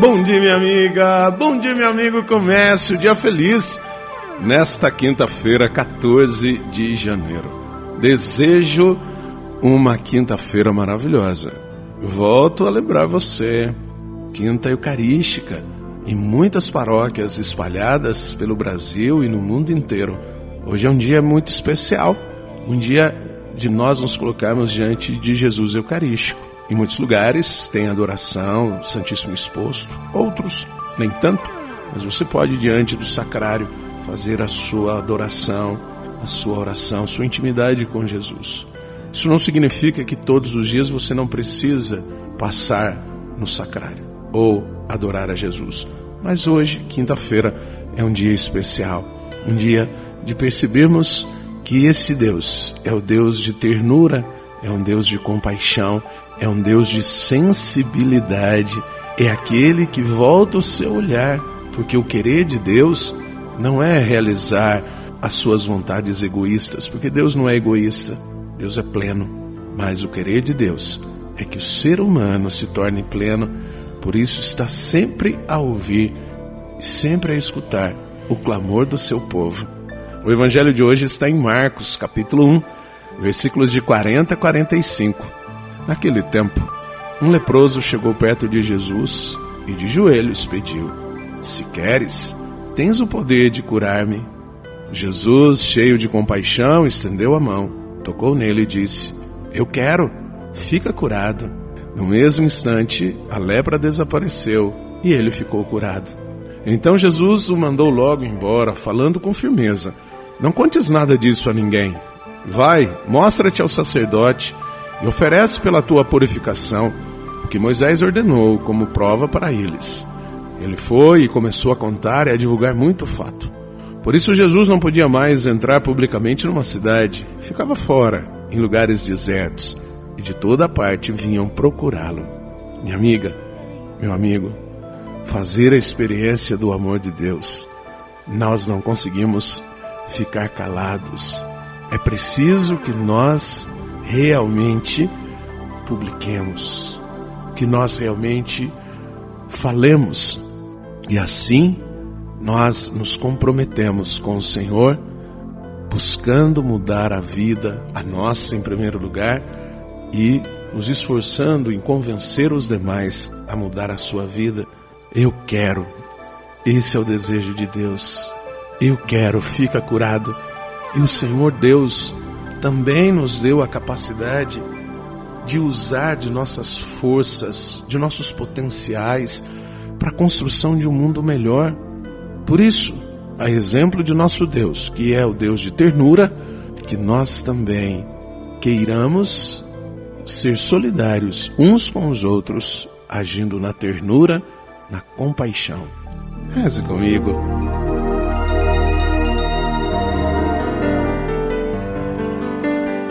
Bom dia, minha amiga. Bom dia, meu amigo. Comece o dia feliz nesta quinta-feira, 14 de janeiro. Desejo uma quinta-feira maravilhosa. Volto a lembrar você, quinta eucarística, em muitas paróquias espalhadas pelo Brasil e no mundo inteiro. Hoje é um dia muito especial, um dia de nós nos colocarmos diante de Jesus Eucarístico. Em muitos lugares tem adoração, Santíssimo exposto, outros nem tanto, mas você pode diante do sacrário fazer a sua adoração, a sua oração, a sua intimidade com Jesus. Isso não significa que todos os dias você não precisa passar no sacrário ou adorar a Jesus. Mas hoje, quinta-feira, é um dia especial, um dia de percebermos que esse Deus é o Deus de ternura, é um Deus de compaixão, é um Deus de sensibilidade, é aquele que volta o seu olhar, porque o querer de Deus não é realizar as suas vontades egoístas, porque Deus não é egoísta, Deus é pleno, mas o querer de Deus é que o ser humano se torne pleno, por isso está sempre a ouvir, sempre a escutar o clamor do seu povo. O evangelho de hoje está em Marcos, capítulo 1, versículos de 40 a 45. Naquele tempo, um leproso chegou perto de Jesus e de joelhos pediu: Se queres, tens o poder de curar-me. Jesus, cheio de compaixão, estendeu a mão, tocou nele e disse: Eu quero, fica curado. No mesmo instante, a lepra desapareceu e ele ficou curado. Então Jesus o mandou logo embora, falando com firmeza: Não contes nada disso a ninguém. Vai, mostra-te ao sacerdote e oferece pela tua purificação o que Moisés ordenou como prova para eles. Ele foi e começou a contar e a divulgar muito fato. Por isso Jesus não podia mais entrar publicamente numa cidade, ficava fora, em lugares desertos, e de toda parte vinham procurá-lo. Minha amiga, meu amigo, fazer a experiência do amor de Deus. Nós não conseguimos ficar calados. É preciso que nós realmente publiquemos, que nós realmente falemos e assim nós nos comprometemos com o Senhor, buscando mudar a vida, a nossa em primeiro lugar, e nos esforçando em convencer os demais a mudar a sua vida. Eu quero, esse é o desejo de Deus. Eu quero, fica curado. E o Senhor Deus também nos deu a capacidade de usar de nossas forças, de nossos potenciais para a construção de um mundo melhor. Por isso, a exemplo de nosso Deus, que é o Deus de ternura, que nós também queiramos ser solidários uns com os outros, agindo na ternura, na compaixão. Reze comigo.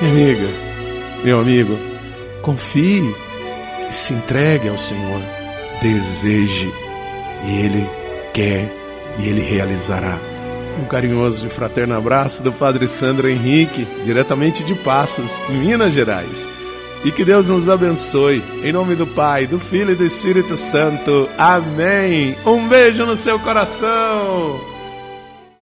Minha amiga, meu amigo, confie e se entregue ao Senhor. Deseje e Ele quer e Ele realizará. Um carinhoso e fraterno abraço do Padre Sandro Henrique, diretamente de Passos, Minas Gerais. E que Deus nos abençoe. Em nome do Pai, do Filho e do Espírito Santo. Amém. Um beijo no seu coração.